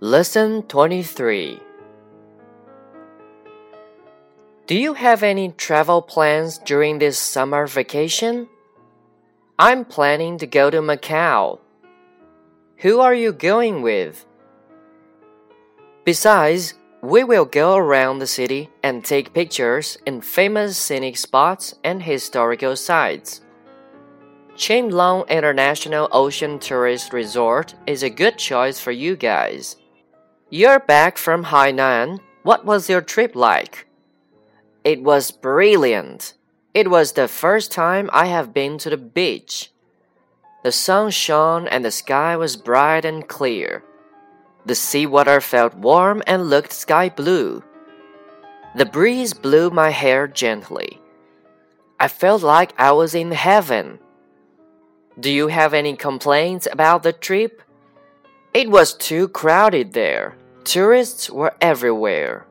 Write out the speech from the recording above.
Lesson 23 Do you have any travel plans during this summer vacation? I'm planning to go to Macao. Who are you going with? Besides, we will go around the city and take pictures in famous scenic spots and historical sites. Long International Ocean Tourist Resort is a good choice for you guys. You're back from Hainan. What was your trip like? It was brilliant. It was the first time I have been to the beach. The sun shone and the sky was bright and clear. The seawater felt warm and looked sky blue. The breeze blew my hair gently. I felt like I was in heaven. Do you have any complaints about the trip? It was too crowded there. Tourists were everywhere.